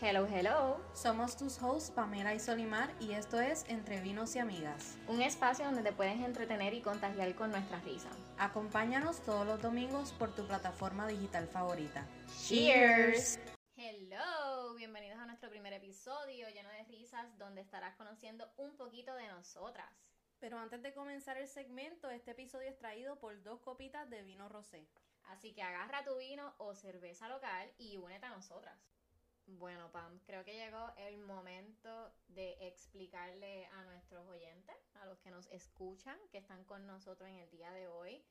Hello, hello. Somos tus hosts Pamela y Solimar y esto es Entre Vinos y Amigas. Un espacio donde te puedes entretener y contagiar con nuestra risa. Acompáñanos todos los domingos por tu plataforma digital favorita. Cheers. Hello, bienvenidos a nuestro primer episodio lleno de risas donde estarás conociendo un poquito de nosotras. Pero antes de comenzar el segmento, este episodio es traído por dos copitas de vino rosé. Así que agarra tu vino o cerveza local y únete a nosotras. Bueno, Pam, creo que llegó el momento de explicarle a nuestros oyentes, a los que nos escuchan, que están con nosotros en el día de hoy,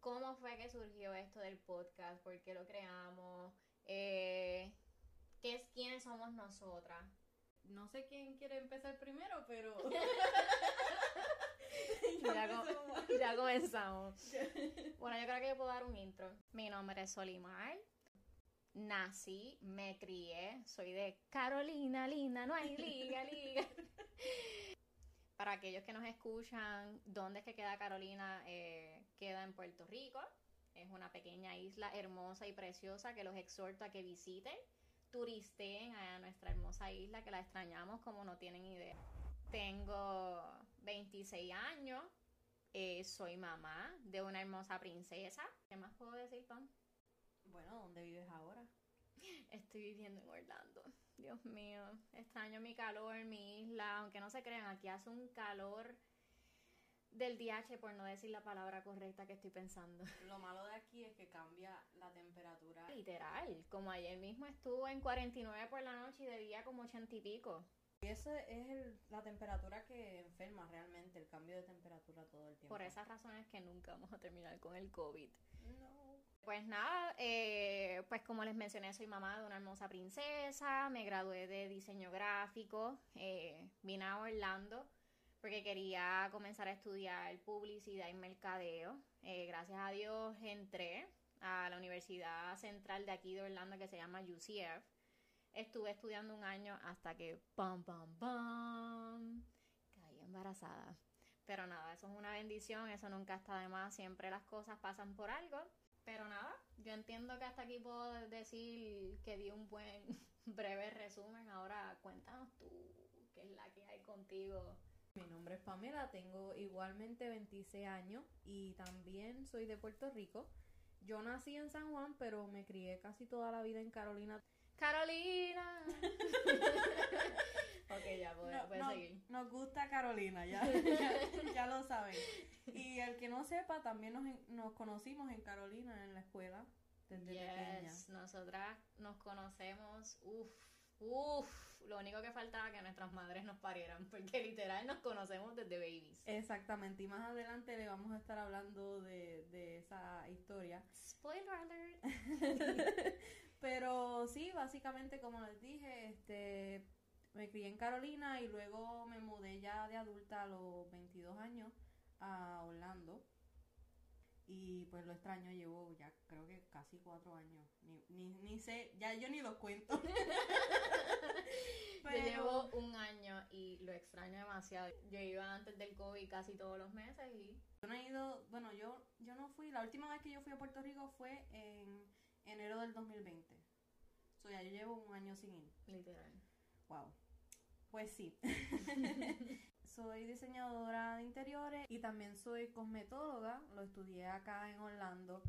cómo fue que surgió esto del podcast, por qué lo creamos, eh, qué es, quiénes somos nosotras. No sé quién quiere empezar primero, pero... ya, com- ya comenzamos. Bueno, yo creo que yo puedo dar un intro. Mi nombre es Solimar. Nací, me crié, soy de Carolina, linda, no hay liga, liga. Para aquellos que nos escuchan, ¿dónde es que queda Carolina? Eh, queda en Puerto Rico. Es una pequeña isla hermosa y preciosa que los exhorto a que visiten, turisteen a nuestra hermosa isla, que la extrañamos como no tienen idea. Tengo 26 años, eh, soy mamá de una hermosa princesa. ¿Qué más puedo decir, Pam? Bueno, ¿dónde vives ahora? Estoy viviendo en Orlando. Dios mío, extraño mi calor, mi isla. Aunque no se crean, aquí hace un calor del DH, por no decir la palabra correcta que estoy pensando. Lo malo de aquí es que cambia la temperatura. Literal, como ayer mismo estuvo en 49 por la noche y de día como 80 y pico. Y esa es el- la temperatura que enferma realmente, el cambio de temperatura todo el tiempo. Por esas razones que nunca vamos a terminar con el COVID. No. Pues nada, eh, pues como les mencioné, soy mamá de una hermosa princesa, me gradué de diseño gráfico, eh, vine a Orlando porque quería comenzar a estudiar publicidad y mercadeo. Eh, gracias a Dios entré a la Universidad Central de aquí de Orlando que se llama UCF. Estuve estudiando un año hasta que pam pam pam caí embarazada. Pero nada, eso es una bendición, eso nunca está de más, siempre las cosas pasan por algo. Pero nada, yo entiendo que hasta aquí puedo decir que di un buen breve resumen. Ahora cuéntanos tú qué es la que hay contigo. Mi nombre es Pamela, tengo igualmente 26 años y también soy de Puerto Rico. Yo nací en San Juan, pero me crié casi toda la vida en Carolina. Carolina. ok, ya puedes, No- puedes no- seguir. Nos gusta Carolina, ya, ya, ya lo saben. Y el que no sepa, también nos, nos conocimos en Carolina, en la escuela, desde pequeña. Yes, nosotras nos conocemos, uff, uff. Lo único que faltaba que nuestras madres nos parieran, porque literal nos conocemos desde babies. Exactamente, y más adelante le vamos a estar hablando de, de esa historia. Spoiler alert. Pero sí, básicamente como les dije, este me crié en Carolina y luego me mudé ya de adulta a los 22 años a Orlando. Y pues lo extraño, llevo ya creo que casi cuatro años. Ni, ni, ni sé, ya yo ni los cuento. Yo llevo un año y lo extraño demasiado. Yo iba antes del COVID casi todos los meses y Yo no he ido, bueno, yo, yo no fui, la última vez que yo fui a Puerto Rico fue en enero del 2020. O sea, ya yo llevo un año sin ir. literal. Wow. Pues sí. soy diseñadora de interiores y también soy cosmetóloga. Lo estudié acá en Orlando.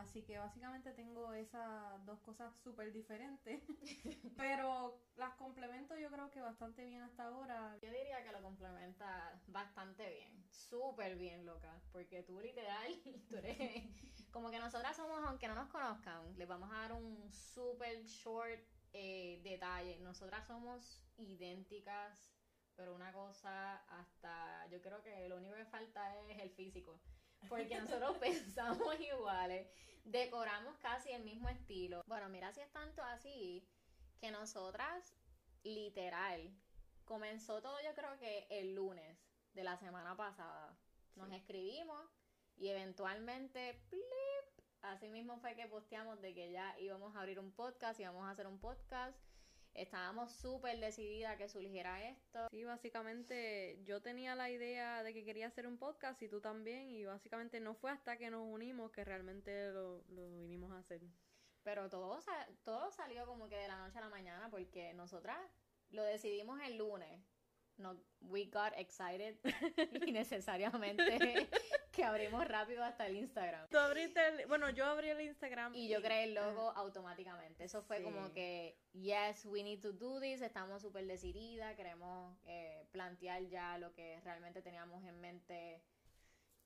Así que básicamente tengo esas dos cosas súper diferentes. Pero las complemento yo creo que bastante bien hasta ahora. Yo diría que lo complementa bastante bien, súper bien, loca, porque tú literal, tú eres como que nosotras somos, aunque no nos conozcan, les vamos a dar un súper short eh, detalle. Nosotras somos idénticas, pero una cosa hasta, yo creo que lo único que falta es el físico. Porque nosotros pensamos iguales, decoramos casi el mismo estilo. Bueno, mira si es tanto así que nosotras, literal, comenzó todo yo creo que el lunes de la semana pasada. Nos escribimos y eventualmente, plip, así mismo fue que posteamos de que ya íbamos a abrir un podcast, íbamos a hacer un podcast. Estábamos súper decididas que surgiera esto. Sí, básicamente yo tenía la idea de que quería hacer un podcast y tú también. Y básicamente no fue hasta que nos unimos que realmente lo, lo vinimos a hacer. Pero todo, todo salió como que de la noche a la mañana porque nosotras lo decidimos el lunes. No, we got excited innecesariamente que abrimos rápido hasta el Instagram. Tú abriste el- bueno, yo abrí el Instagram Y yo creé el logo automáticamente. Eso fue Sí. como que, yes, we need to do this. Estamos súper decididas. Queremos eh, plantear ya lo que realmente teníamos en mente,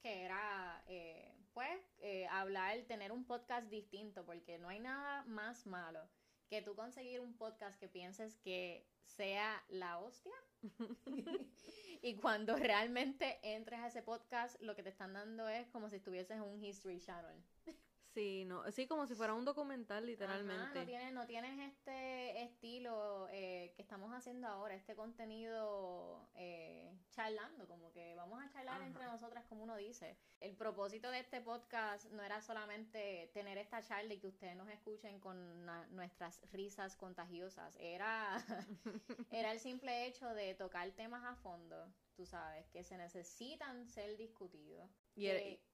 que era, eh, pues, eh, hablar, tener un podcast distinto, porque no hay nada más malo que tú conseguir un podcast que pienses que sea la hostia. y cuando realmente entres a ese podcast, lo que te están dando es como si estuvieses en un History Channel. Sí, no, sí, como si fuera un documental, Ajá, literalmente. no, tienes, no tienes este estilo eh, que estamos haciendo ahora, este contenido eh, charlando, como que vamos a charlar Ajá. entre nosotras, como uno dice. El propósito de este podcast no era solamente tener esta charla y que ustedes nos escuchen con nuestras risas contagiosas, era, era el simple hecho de tocar temas a fondo, tú sabes, que se necesitan ser discutidos. Y que-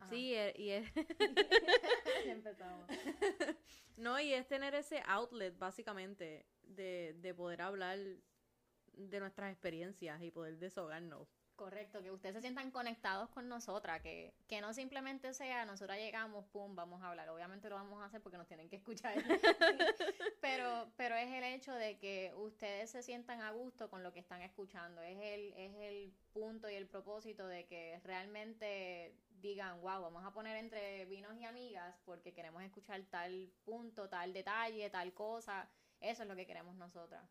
Ajá. Sí, e- y es, empezamos. no, y es tener ese outlet, básicamente, de, de poder hablar de nuestras experiencias y poder deshogarnos. Correcto, que ustedes se sientan conectados con nosotras, que, que no simplemente sea nosotras llegamos, pum, vamos a hablar. Obviamente lo vamos a hacer porque nos tienen que escuchar. pero, pero es el hecho de que ustedes se sientan a gusto con lo que están escuchando. Es el, es el punto y el propósito de que realmente digan, wow, vamos a poner entre vinos y amigas porque queremos escuchar tal punto, tal detalle, tal cosa. Eso es lo que queremos nosotras.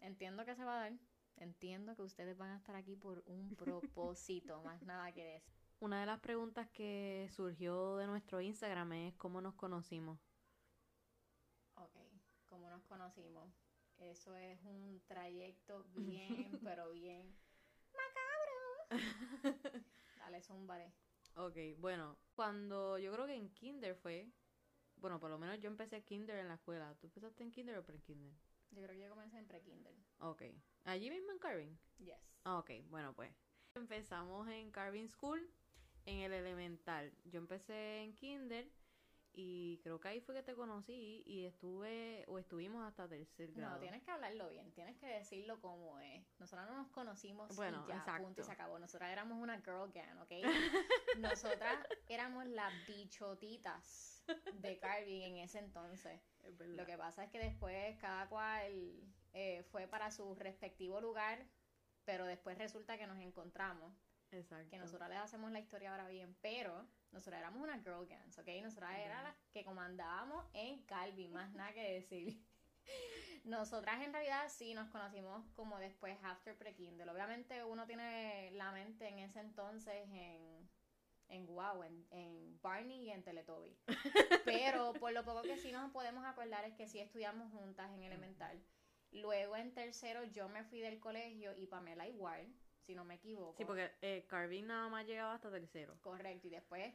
Entiendo que se va a dar. Entiendo que ustedes van a estar aquí por un propósito, más nada que decir. Una de las preguntas que surgió de nuestro Instagram es cómo nos conocimos. Ok, ¿cómo nos conocimos? Eso es un trayecto bien, pero bien macabro. Dale, zúmbale. Ok, bueno, cuando yo creo que en kinder fue, bueno, por lo menos yo empecé kinder en la escuela. ¿Tú empezaste en kinder o pre-kinder? Yo creo que yo comencé en pre-kinder. Ok, allí mismo en Carving. Yes. Ah, Ok, bueno pues. Empezamos en Carving School, en el elemental. Yo empecé en kinder y creo que ahí fue que te conocí y estuve, o estuvimos hasta tercer grado. No, tienes que hablarlo bien, tienes que decirlo como es. Nosotras no nos conocimos Bueno, y ya, exacto. punto y se acabó. Nosotras éramos una girl gang, ¿ok? Nosotras éramos las bichotitas de Carving en ese entonces. Es. Lo que pasa es que después cada cual eh, fue para su respectivo lugar, pero después resulta que nos encontramos, Exacto. que nosotras les hacemos la historia ahora bien, pero nosotras éramos una girl gangs, ¿ok? Nosotras eran las que comandábamos en Calvin, más nada que decir. Nosotras en realidad sí nos conocimos como después after pre-kindle. Obviamente uno tiene la mente en ese entonces en, en Wow, en, en Barney y en Teletubby. Pero por lo poco que sí nos podemos acordar es que sí estudiamos juntas en elemental. Luego en tercero yo me fui del colegio y Pamela igual, si no me equivoco. Sí, porque eh, Carving nada más llegaba hasta tercero. Correcto, y después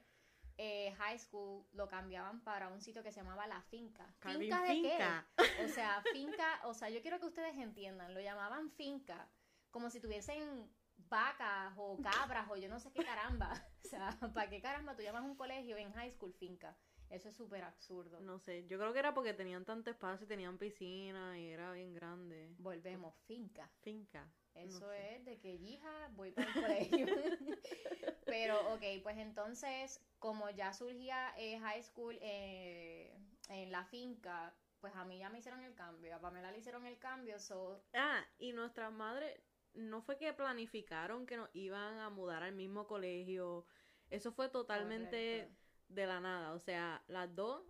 eh, high school lo cambiaban para un sitio que se llamaba La Finca. Carving ¿Finca de Finca. qué? O sea, finca, o sea, yo quiero que ustedes entiendan, lo llamaban finca, como si tuviesen vacas o cabras o yo no sé qué caramba. O sea, ¿para qué caramba tú llamas un colegio en high school finca? Eso es súper absurdo. No sé, yo creo que era porque tenían tanto espacio, y tenían piscina y era bien grande. Volvemos, finca. Finca. Eso sé. es de que, hija, voy para el colegio. Pero, ok, pues entonces, como ya surgía eh, high school eh, en la finca, pues a mí ya me hicieron el cambio. A Pamela le hicieron el cambio, so, Ah, y nuestras madres no fue que planificaron que nos iban a mudar al mismo colegio. Eso fue totalmente correcto. De la nada. O sea, las dos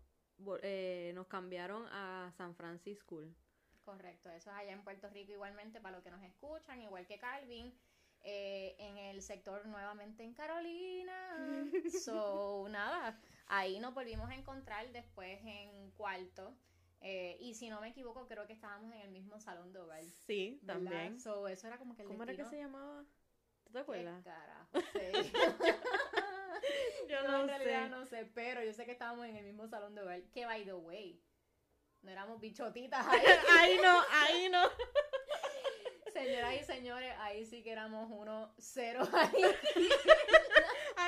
eh, nos cambiaron a San Francisco. School. Correcto, eso es allá en Puerto Rico igualmente para los que nos escuchan, igual que Calvin, eh, en el sector nuevamente en Carolina. So, nada, ahí nos volvimos a encontrar después en cuarto. eh, y si no me equivoco, creo que estábamos en el mismo salón de hogar. Sí, ¿verdad? también. So, eso era como que el ¿Cómo era que se llamaba? ¿Tú te ¿Qué acuerdas? carajo sé? Yo No, no en realidad sé. no sé, pero yo sé que estábamos en el mismo salón de hogar. Que by the way, no éramos bichotitas ahí. ahí no, ahí no. Señoras y señores, ahí sí que éramos uno cero ahí.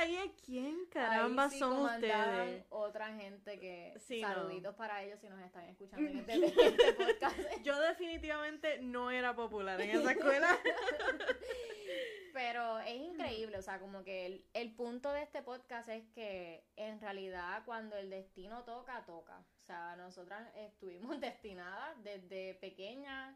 Ahí es quién caramba sí son ustedes. Otra gente que Sí, no. saluditos para ellos si nos están escuchando en este, este podcast. Yo definitivamente no era popular en esa escuela. Pero es increíble, o sea, como que el, el punto de este podcast es que en realidad cuando el destino toca, toca. O sea, nosotras estuvimos destinadas desde pequeñas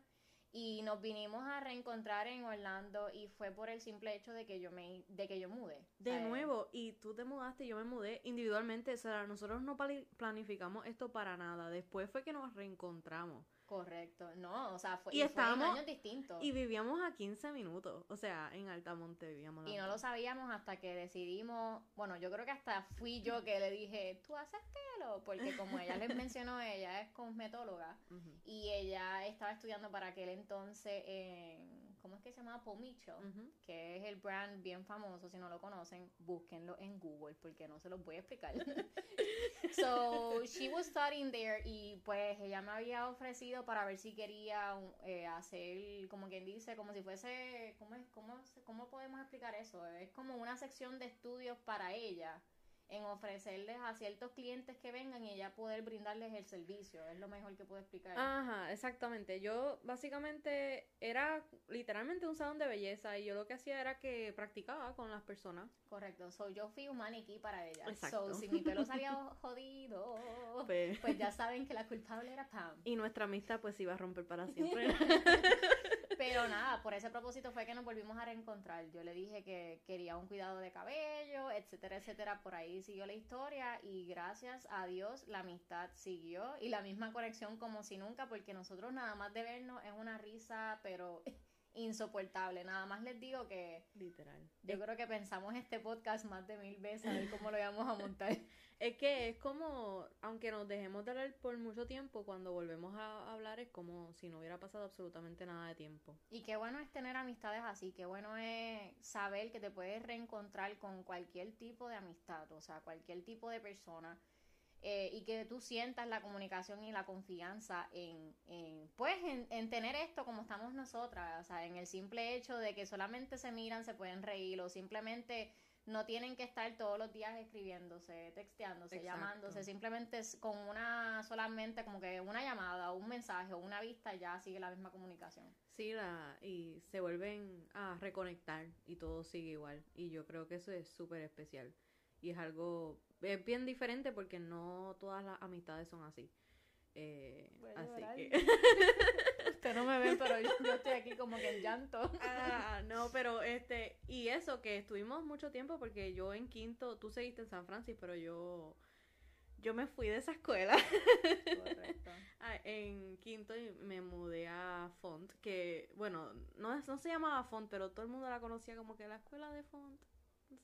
y nos vinimos a reencontrar en Orlando y fue por el simple hecho de que yo me de que yo mudé. De nuevo, y tú te mudaste yo me mudé individualmente. O sea, nosotros no planificamos esto para nada. Después fue que nos reencontramos. Correcto. No, o sea, fue, Y y fue en estábamos- años distintos. Y vivíamos a 15 minutos. O sea, en Altamonte vivíamos. Y no lo sabíamos hasta que decidimos, bueno, yo creo que hasta fui yo que le dije, tú haces pelo, porque como ella les mencionó, ella es cosmetóloga y ella estaba estudiando para aquel entonces en, ¿cómo es que se llama? Mitchell, Ujú. que es el brand bien famoso, si no lo conocen, búsquenlo en Google porque no se los voy a explicar. so, she was studying there y pues ella me había ofrecido para ver si quería eh, hacer, como quien dice, como si fuese, ¿cómo, es, cómo, ¿cómo podemos explicar eso? Es como una sección de estudios para ella en ofrecerles a ciertos clientes que vengan y ella poder brindarles el servicio. Es lo mejor que puedo explicar. Ajá, exactamente. Yo básicamente era literalmente un salón de belleza y yo lo que hacía era que practicaba con las personas. Correcto. So, yo fui un maniquí para ella. Exacto. So, si mi pelo salía jodido, Pues, pues ya saben que la culpable era Pam. y nuestra amistad pues iba a romper para siempre. Pero nada, por ese propósito fue que nos volvimos a reencontrar. Yo le dije que quería un cuidado de cabello, etcétera, etcétera. Por ahí siguió la historia y gracias a Dios la amistad siguió y la misma conexión como si nunca, porque nosotros nada más de vernos es una risa, pero insoportable. Nada más les digo que Literal. yo creo que pensamos este podcast más de mil veces a ver cómo lo íbamos a montar. Es que es como, aunque nos dejemos de hablar por mucho tiempo, cuando volvemos a hablar es como si no hubiera pasado absolutamente nada de tiempo. Y qué bueno es tener amistades así, qué bueno es saber que te puedes reencontrar con cualquier tipo de amistad, o sea, cualquier tipo de persona, eh, y que tú sientas la comunicación y la confianza en, en pues, en, en tener esto como estamos nosotras, o sea, en el simple hecho de que solamente se miran, se pueden reír, o simplemente no tienen que estar todos los días escribiéndose, texteándose, Exacto. llamándose, simplemente con una solamente como que una llamada o un mensaje o una vista ya sigue la misma comunicación. Sí, la, y se vuelven a reconectar y todo sigue igual. Y yo creo que eso es súper especial. Y es algo, es bien diferente porque no todas las amistades son así. Eh, así llorar. que... No me ven, pero yo, yo estoy aquí como que en llanto. Ah, no, pero este, y eso, que estuvimos mucho tiempo porque yo en quinto, tú seguiste en San Francisco, pero yo, yo me fui de esa escuela Correcto. Ah, en quinto y me mudé a Font, que, bueno, no, no se llamaba Font, pero todo el mundo la conocía como que la escuela de Font,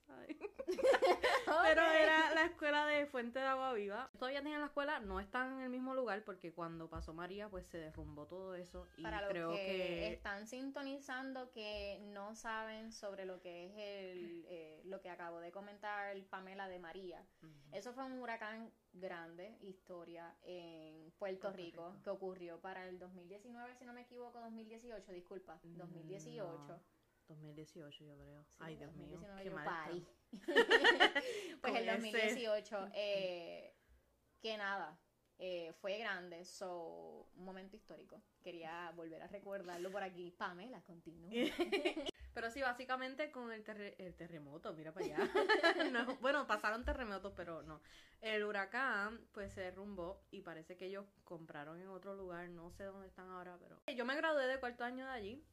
¿sabes? Pero era la escuela de Fuente de Agua Viva. Todavía tienen la escuela, no están en el mismo lugar porque cuando pasó María, pues se derrumbó todo eso y Para los creo que, que... están sintonizando que no saben sobre lo que es el, eh, lo que acabo de comentar Pamela de María. Eso fue un huracán grande, historia, en Puerto, Puerto Rico, Rico. que ocurrió para el 2019, si no me equivoco, 2018, disculpa, 2018. No, 2018 yo creo. Sí, Ay, Dios mío, 2019 qué mal pues el ese- 2018, eh, que nada, eh, fue grande, so, un momento histórico. Quería volver a recordarlo por aquí. Pamela, continúa. Pero sí, básicamente con el, terre- el terremoto, mira para allá. No, bueno, pasaron terremotos, pero no. El huracán, pues se derrumbó y parece que ellos compraron en otro lugar, no sé dónde están ahora, pero... Yo me gradué de cuarto año de allí.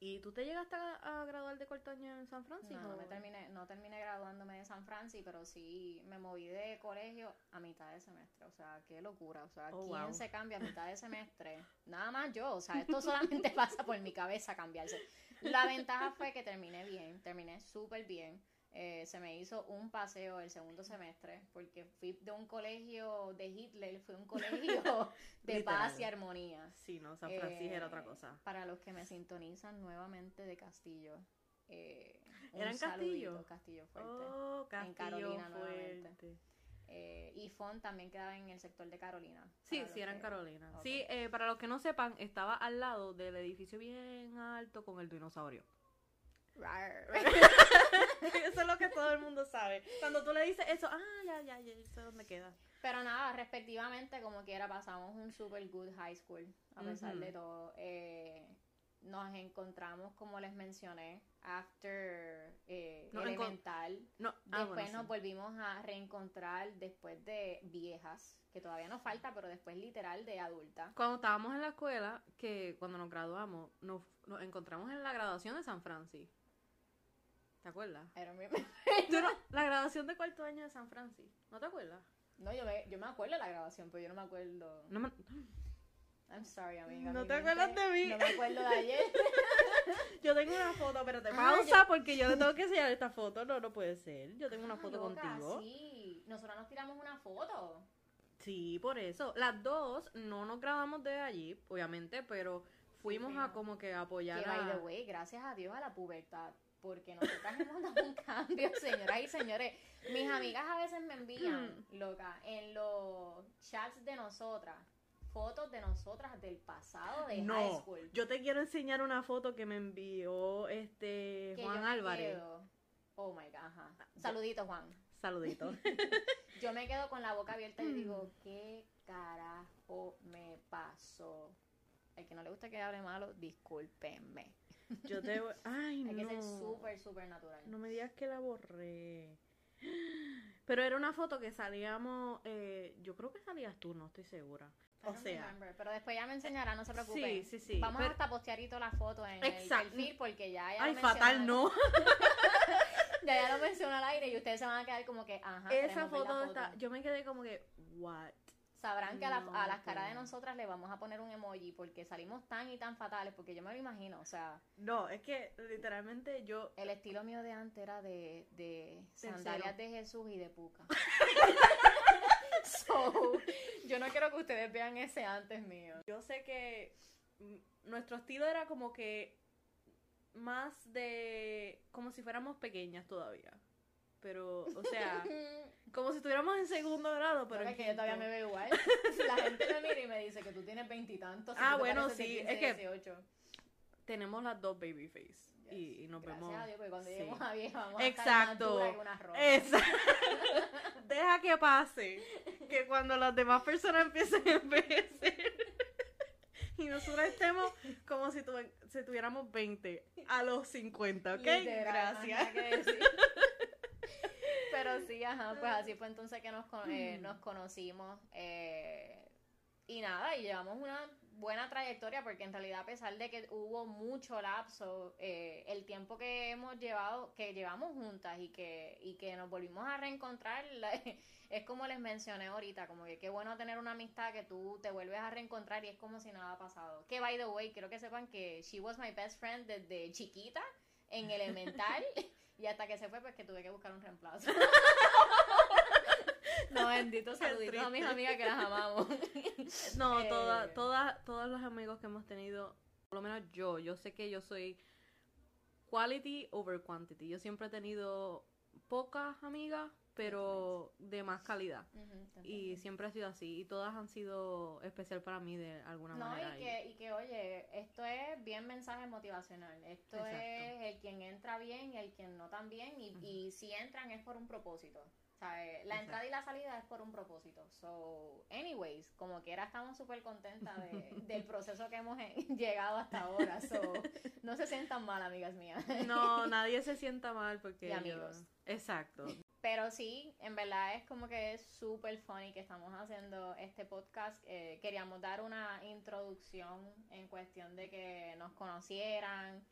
¿Y tú te llegaste a, a graduar de cuarto año en San Francisco? No, no, me terminé, no terminé graduándome de San Francisco, pero sí me moví de colegio a mitad de semestre. O sea, qué locura. O sea, Oh, ¿quién wow. se cambia a mitad de semestre? Nada más yo. O sea, esto solamente pasa por mi cabeza cambiarse. La ventaja fue que terminé bien, terminé súper bien. Eh, se me hizo un paseo el segundo semestre porque fui de un colegio de Hitler, fui a un colegio de paz y armonía. Sí, no, San Francisco era otra Eh, cosa. Para los que me sintonizan nuevamente de Castillo. Eh, un ¿Era en Castillo? Castillo Fuerte. Oh, Castillo Carolina nuevamente. Eh, y Font también quedaba en el sector de Carolina. Sí, sí, los era en que- Carolina. Sí, eh, para los que no sepan, estaba al lado del edificio bien alto con el dinosaurio. Eso es lo que todo el mundo sabe. Cuando tú le dices eso, ah, ya, ya, ya, sé dónde queda. Pero nada, respectivamente, como quiera, pasamos un super good high school, a pesar de todo. Eh, nos encontramos, como les mencioné, after eh, enco- elemental. No, ah, Después bueno, nos sí. volvimos a reencontrar después de viejas, que todavía nos falta, pero después literal de adulta. Cuando estábamos en la escuela, que cuando nos graduamos, nos, nos encontramos en la graduación de San Francis. ¿Te acuerdas? I don't remember. Tú no- la graduación de cuarto año de San Francis. ¿No te acuerdas? No, yo me, yo me acuerdo de la grabación, pero yo no me acuerdo. No me- I'm sorry, amiga. No mi te mente- acuerdas de mí. No me acuerdo de ayer. Yo tengo una foto, espérate, Ah, pausa porque yo le tengo que enseñar esta foto. No, no puede ser. Yo tengo una Ah, foto loca, contigo. Sí, nosotros nos tiramos una foto. Sí, por eso. Las dos no nos grabamos de allí, obviamente, pero fuimos a como que apoyar Que by the a... way, gracias a Dios a la pubertad. Porque nosotras hemos dado un cambio, señoras y señores. Mis amigas a veces me envían, loca, en los chats de nosotras, fotos de nosotras del pasado de high No, school. yo te quiero enseñar una foto que me envió este que Juan yo Álvarez. quedo- Oh my god, ajá. Saludito, Juan. Saludito. Yo me quedo con la boca abierta y digo, ¿qué carajo me pasó? El que no le gusta que hable malo, discúlpenme. Yo te voy- Ay, Hay no. que ser súper, súper natural. No me digas que la borré. Pero era una foto que salíamos, eh, yo creo que salías tú, no estoy segura. I O sea, remember, pero después ya me enseñará, no se preocupen. sí, sí, sí. Vamos pero- hasta postearito la foto en Exacto. el perfil porque ya ya Ay, lo fatal, no. Ya ya lo mencionó al aire y ustedes se van a quedar como que, ajá. Esa la foto está, yo me quedé como que, what? Sabrán que a, la- a las caras de no. nosotras le vamos a poner un emoji porque salimos tan y tan fatales, porque yo me lo imagino, o sea, No, es que literalmente yo, el estilo mío de antes era de, de sandalias de Jesús y de puca. so, yo no quiero que ustedes vean ese antes mío. yo sé que mm, nuestro estilo era como que más de, como si fuéramos pequeñas todavía. Pero, o sea, como si estuviéramos en segundo grado, pero es que yo todavía me veo igual. La gente me mira y me dice que tú tienes veintitantos. Ah, bueno, sí, es que- 18. Tenemos las dos baby face. Yes. Y, y nos Gracias vemos. a Dios, porque cuando sí. lleguemos a vieja vamos a Exacto. estar más que. Exacto. Deja que pase. Que cuando las demás personas empiecen a envejecer y nosotros estemos como si, tuve- si tuviéramos 20 a los 50, ¿ok? Literal, Gracias. Pero sí, ajá, pues así fue entonces que nos, con- eh, nos conocimos. eh, y nada, y llevamos una buena trayectoria porque en realidad a pesar de que hubo mucho lapso, eh, el tiempo que hemos llevado, que llevamos juntas y que, y que nos volvimos a reencontrar, la- es como les mencioné ahorita, como que qué bueno tener una amistad que tú te vuelves a reencontrar y es como si nada ha pasado. Que by the way, quiero que sepan que she was my best friend desde chiquita, en elemental, y hasta que se fue pues que tuve que buscar un reemplazo. No, bendito saluditos a mis amigas que las amamos. No, Eh, toda, toda, todos los amigos que hemos tenido, por lo menos yo, yo sé que yo soy quality over quantity. Yo siempre he tenido pocas amigas, pero de más calidad. Y siempre ha sido así. Y todas han sido especial para mí de alguna No, manera. y que, y que, oye, esto es bien mensaje motivacional. Esto Exacto. es el quien entra bien y el quien no tan bien. Y, y si entran es por un propósito. Eh, la Exacto. entrada y la salida es por un propósito. So, anyways, como quiera estamos súper contentas de- del proceso que hemos llegado hasta ahora. So, no se sientan mal, amigas mías. No, nadie se sienta mal porque... Y yo- amigos. Exacto. Pero sí, en verdad es como que es súper funny que estamos haciendo este podcast. Eh, queríamos dar una introducción en cuestión de que nos conocieran,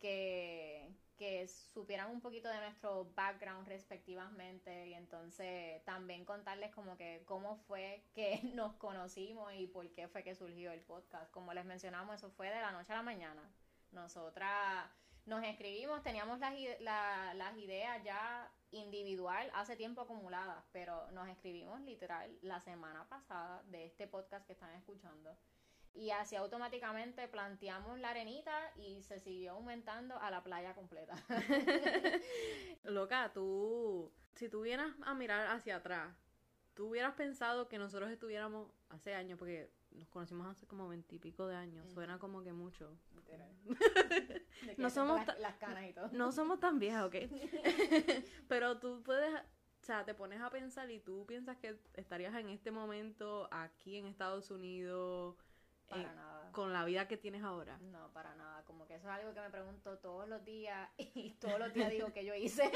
que, que supieran un poquito de nuestro background respectivamente y entonces también contarles como que cómo fue que nos conocimos y por qué fue que surgió el podcast. Como les mencionamos, eso fue de la noche a la mañana. Nosotras nos escribimos, teníamos las, las ideas ya individual hace tiempo acumuladas, pero nos escribimos literal la semana pasada de este podcast que están escuchando. Y así automáticamente planteamos la arenita y se siguió aumentando a la playa completa. Loca, tú, si tú vienes a mirar hacia atrás, tú hubieras pensado que nosotros estuviéramos hace años, porque nos conocimos hace como veintipico de años. Suena como que mucho. Literal. Que No somos las, canas y todo. No somos tan viejas, ¿ok? Pero tú puedes, o sea, te pones a pensar y tú piensas que estarías en este momento aquí en Estados Unidos Para eh, nada. con la vida que tienes ahora. No, para nada. Como que eso es algo que me pregunto todos los días y todos los días digo que yo hice.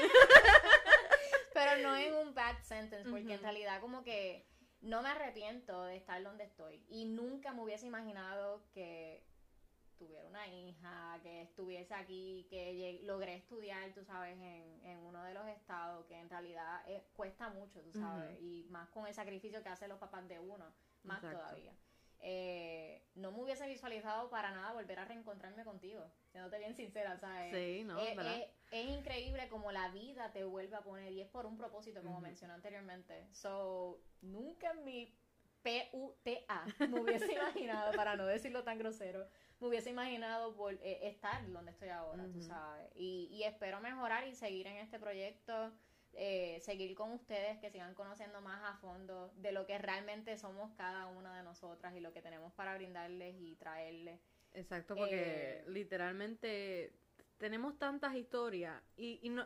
Pero no en un bad sentence, porque en realidad como que no me arrepiento de estar donde estoy. Y nunca me hubiese imaginado que tuviera una hija, que estuviese aquí, que logré estudiar, tú sabes, en, en uno de los estados, que en realidad eh, cuesta mucho, tú sabes, y más con el sacrificio que hacen los papás de uno, más Exacto. todavía. Eh, no me hubiese visualizado para nada volver a reencontrarme contigo, siéndote bien sincera, ¿sabes? Sí, ¿no? Eh, ¿Verdad? eh, es increíble como la vida te vuelve a poner y es por un propósito, como mencioné anteriormente. So, nunca en mi PUTA me hubiese imaginado, para no decirlo tan grosero, me hubiese imaginado vol- eh, estar donde estoy ahora, tú Ujú. sabes. Y, y espero mejorar y seguir en este proyecto, eh, seguir con ustedes, que sigan conociendo más a fondo de lo que realmente somos cada una de nosotras y lo que tenemos para brindarles y traerles. Exacto, porque eh, literalmente tenemos tantas historias y, y no,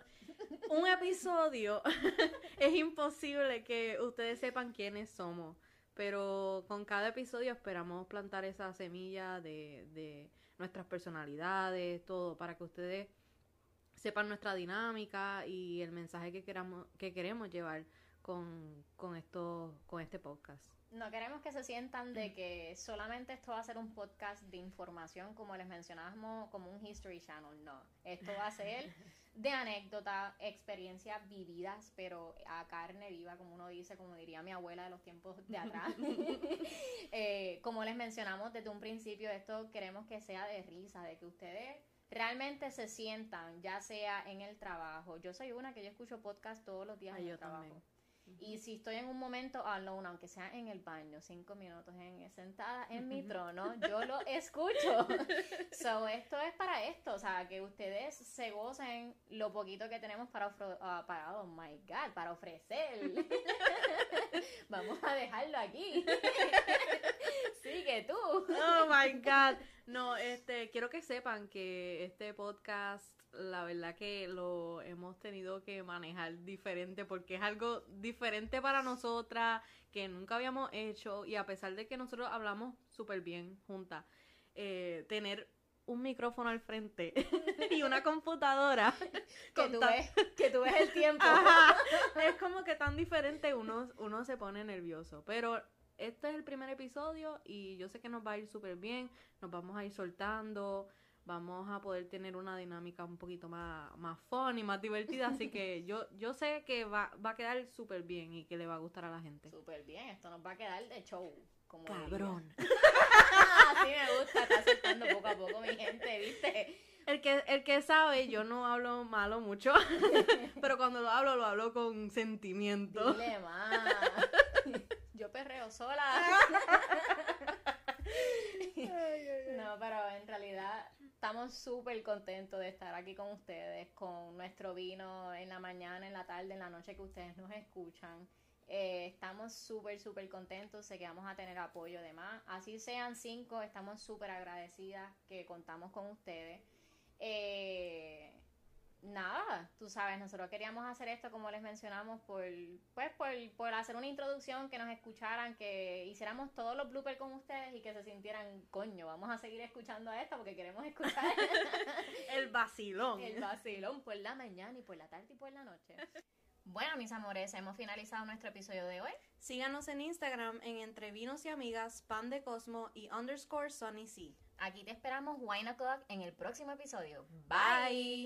un episodio es imposible que ustedes sepan quiénes somos, pero con cada episodio esperamos plantar esa semilla de, de nuestras personalidades, todo, para que ustedes sepan nuestra dinámica y el mensaje que queramos, que queremos llevar con, con esto, con este podcast. No queremos que se sientan de que solamente esto va a ser un podcast de información, como les mencionábamos, como un History Channel. No, esto va a ser de anécdotas, experiencias vividas, pero a carne viva, como uno dice, como diría mi abuela de los tiempos de atrás. Eh, como les mencionamos desde un principio, esto queremos que sea de risa, de que ustedes realmente se sientan, ya sea en el trabajo. Yo soy una que yo escucho podcast todos los días Ah, en yo el trabajo. también. Y si estoy en un momento alone, aunque sea en el baño, cinco minutos en, sentada en mi trono, yo lo escucho. so, esto es para esto, o sea, que ustedes se gocen lo poquito que tenemos para, ofro- ah, para oh my God, para ofrecer. Vamos a dejarlo aquí. Sigue tú. Oh my god. No, este, quiero que sepan que este podcast, la verdad que lo hemos tenido que manejar diferente porque es algo diferente para nosotras que nunca habíamos hecho y a pesar de que nosotros hablamos súper bien juntas, eh, tener un micrófono al frente y una computadora Que tú, ves, que tú ves el tiempo. Ajá. Es como que tan diferente, uno, uno se pone nervioso. Pero este es el primer episodio y yo sé que nos va a ir súper bien. Nos vamos a ir soltando. Vamos a poder tener una dinámica un poquito más, más fun y más divertida. Así que yo, yo sé que va, va a quedar súper bien y que le va a gustar a la gente. Súper bien, esto nos va a quedar de show. Como. Cabrón. Así me gusta, está soltando poco a poco mi gente, ¿viste? El que, el que sabe, yo no hablo malo mucho. pero cuando lo hablo, lo hablo con sentimiento. Dile más. Yo perreo sola. No, pero en realidad estamos súper contentos de estar aquí con ustedes, con nuestro vino en la mañana, en la tarde, en la noche que ustedes nos escuchan. Eh, estamos súper, súper contentos, sé que vamos a tener apoyo de más. Así sean cinco, estamos súper agradecidas que contamos con ustedes. Eh, nada, tú sabes, nosotros queríamos hacer esto como les mencionamos por, pues por, por hacer una introducción, que nos escucharan, que hiciéramos todos los bloopers con ustedes y que se sintieran, coño, vamos a seguir escuchando a esta porque queremos escuchar El vacilón. el vacilón por la mañana y por la tarde y por la noche. Bueno, mis amores, hemos finalizado nuestro episodio de hoy. Síganos en Instagram en Entre Vinos y Amigas, Pan de Cosmo y underscore Sunny C. Aquí te esperamos, Wine O'Clock, en el próximo episodio. Bye.